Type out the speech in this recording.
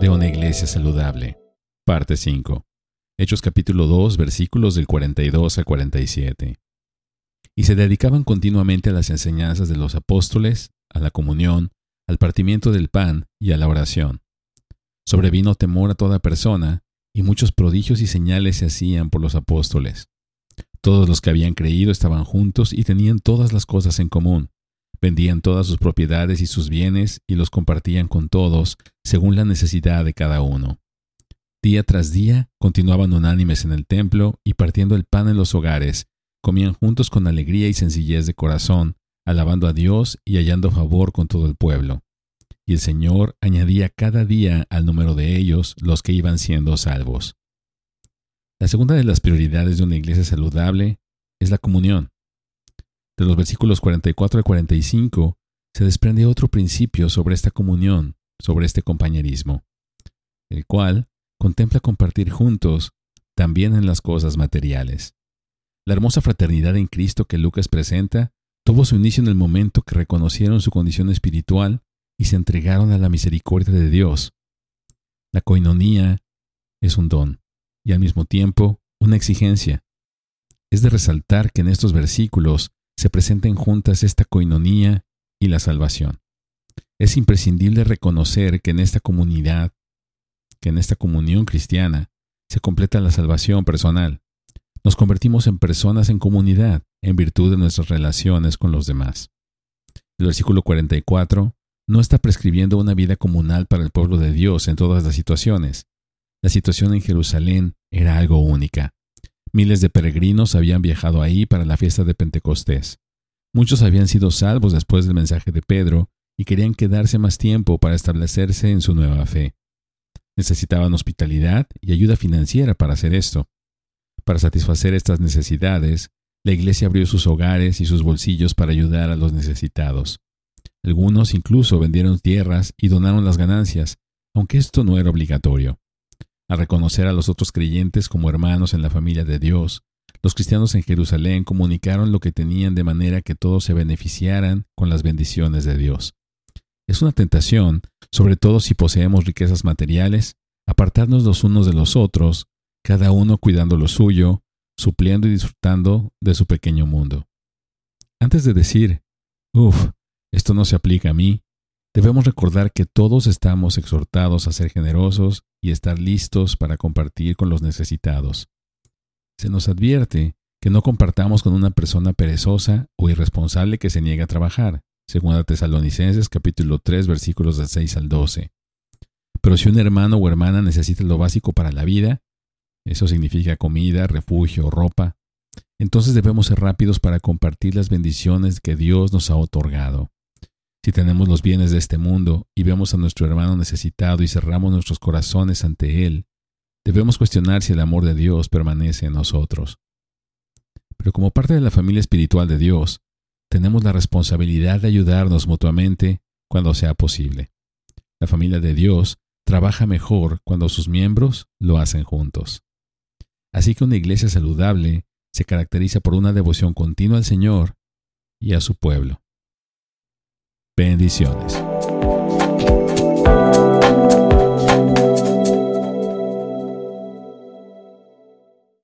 de una iglesia saludable. Parte 5. Hechos capítulo 2 versículos del 42 al 47. Y se dedicaban continuamente a las enseñanzas de los apóstoles, a la comunión, al partimiento del pan y a la oración. Sobrevino temor a toda persona, y muchos prodigios y señales se hacían por los apóstoles. Todos los que habían creído estaban juntos y tenían todas las cosas en común Vendían todas sus propiedades y sus bienes y los compartían con todos, según la necesidad de cada uno. Día tras día continuaban unánimes en el templo y partiendo el pan en los hogares, comían juntos con alegría y sencillez de corazón, alabando a Dios y hallando favor con todo el pueblo. Y el Señor añadía cada día al número de ellos los que iban siendo salvos. La segunda de las prioridades de una iglesia saludable es la comunión. De los versículos 44 al 45 se desprende otro principio sobre esta comunión, sobre este compañerismo, el cual contempla compartir juntos también en las cosas materiales. La hermosa fraternidad en Cristo que Lucas presenta tuvo su inicio en el momento que reconocieron su condición espiritual y se entregaron a la misericordia de Dios. La coinonía es un don y al mismo tiempo una exigencia. Es de resaltar que en estos versículos se presenten juntas esta coinonía y la salvación. Es imprescindible reconocer que en esta comunidad, que en esta comunión cristiana, se completa la salvación personal. Nos convertimos en personas en comunidad en virtud de nuestras relaciones con los demás. El versículo 44 no está prescribiendo una vida comunal para el pueblo de Dios en todas las situaciones. La situación en Jerusalén era algo única. Miles de peregrinos habían viajado ahí para la fiesta de Pentecostés. Muchos habían sido salvos después del mensaje de Pedro y querían quedarse más tiempo para establecerse en su nueva fe. Necesitaban hospitalidad y ayuda financiera para hacer esto. Para satisfacer estas necesidades, la iglesia abrió sus hogares y sus bolsillos para ayudar a los necesitados. Algunos incluso vendieron tierras y donaron las ganancias, aunque esto no era obligatorio. Al reconocer a los otros creyentes como hermanos en la familia de Dios, los cristianos en Jerusalén comunicaron lo que tenían de manera que todos se beneficiaran con las bendiciones de Dios. Es una tentación, sobre todo si poseemos riquezas materiales, apartarnos los unos de los otros, cada uno cuidando lo suyo, supliendo y disfrutando de su pequeño mundo. Antes de decir, uff, esto no se aplica a mí, Debemos recordar que todos estamos exhortados a ser generosos y estar listos para compartir con los necesitados. Se nos advierte que no compartamos con una persona perezosa o irresponsable que se niega a trabajar, según Tesalonicenses capítulo 3 versículos del 6 al 12. Pero si un hermano o hermana necesita lo básico para la vida, eso significa comida, refugio, ropa, entonces debemos ser rápidos para compartir las bendiciones que Dios nos ha otorgado. Si tenemos los bienes de este mundo y vemos a nuestro hermano necesitado y cerramos nuestros corazones ante él, debemos cuestionar si el amor de Dios permanece en nosotros. Pero como parte de la familia espiritual de Dios, tenemos la responsabilidad de ayudarnos mutuamente cuando sea posible. La familia de Dios trabaja mejor cuando sus miembros lo hacen juntos. Así que una iglesia saludable se caracteriza por una devoción continua al Señor y a su pueblo. Bendiciones.